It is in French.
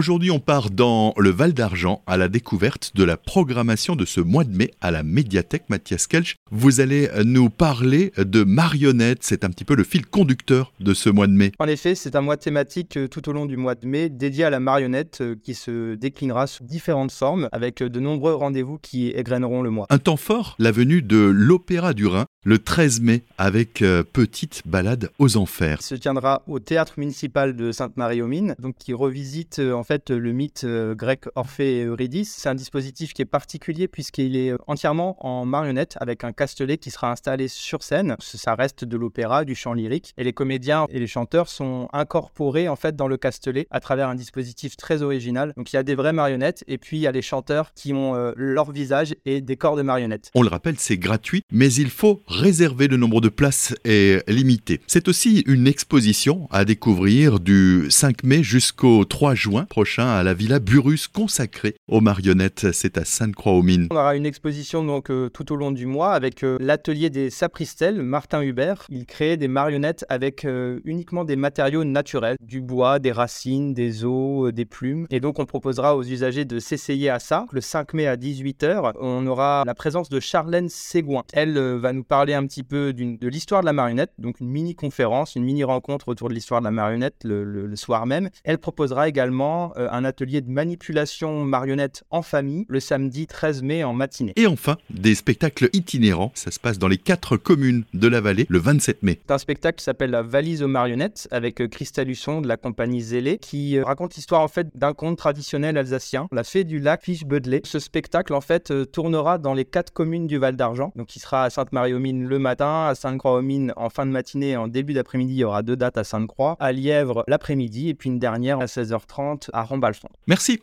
Aujourd'hui, on part dans le Val d'Argent à la découverte de la programmation de ce mois de mai à la médiathèque Mathias Kelch. Vous allez nous parler de marionnettes. C'est un petit peu le fil conducteur de ce mois de mai. En effet, c'est un mois thématique euh, tout au long du mois de mai dédié à la marionnette euh, qui se déclinera sous différentes formes avec euh, de nombreux rendez-vous qui égrèneront le mois. Un temps fort, la venue de l'Opéra du Rhin le 13 mai avec Petite balade aux enfers. Il se tiendra au théâtre municipal de Sainte-Marie-aux-Mines, donc qui revisite en fait le mythe grec Orphée et Eurydice. C'est un dispositif qui est particulier puisqu'il est entièrement en marionnette avec un castelet qui sera installé sur scène. Ça reste de l'opéra, du chant lyrique et les comédiens et les chanteurs sont incorporés en fait dans le castelet à travers un dispositif très original. Donc il y a des vraies marionnettes et puis il y a les chanteurs qui ont euh, leur visage et des corps de marionnettes. On le rappelle, c'est gratuit, mais il faut réserver le nombre de places est limité. C'est aussi une exposition à découvrir du 5 mai jusqu'au 3 juin prochain à la Villa Burus consacrée aux marionnettes. C'est à Sainte-Croix-aux-Mines. On aura une exposition donc euh, tout au long du mois avec euh, l'atelier des sapristelles, Martin Hubert. Il crée des marionnettes avec uniquement des matériaux naturels, du bois, des racines, des os, euh, des plumes. Et donc on proposera aux usagers de s'essayer à ça. Le 5 mai à 18h, on aura la présence de Charlène Ségouin. Elle euh, va nous parler un petit peu de l'histoire de la marionnette, donc une mini-conférence, une mini-rencontre autour de l'histoire de la marionnette le, soir même. Elle proposera également euh, un atelier de manipulation marionnette en famille le samedi 13 mai en matinée. Et enfin, des spectacles itinérants. Ça se passe dans les quatre communes de la vallée le 27 mai. C'est un spectacle qui s'appelle La valise aux marionnettes avec Christelle Husson de la compagnie Zélé qui euh, raconte l'histoire en fait d'un conte traditionnel alsacien, La Fée du Lac Fiche. Ce spectacle en fait euh, tournera dans les quatre communes du Val d'Argent. Donc il sera à Sainte-Marie-aux-Mines le matin, à Sainte-Croix-aux-Mines en fin de matinée en début d'après-midi. Il y aura deux dates à Sainte-Croix, à Lièvre l'après-midi et puis une dernière à 16h30 à Rombalfond. Merci.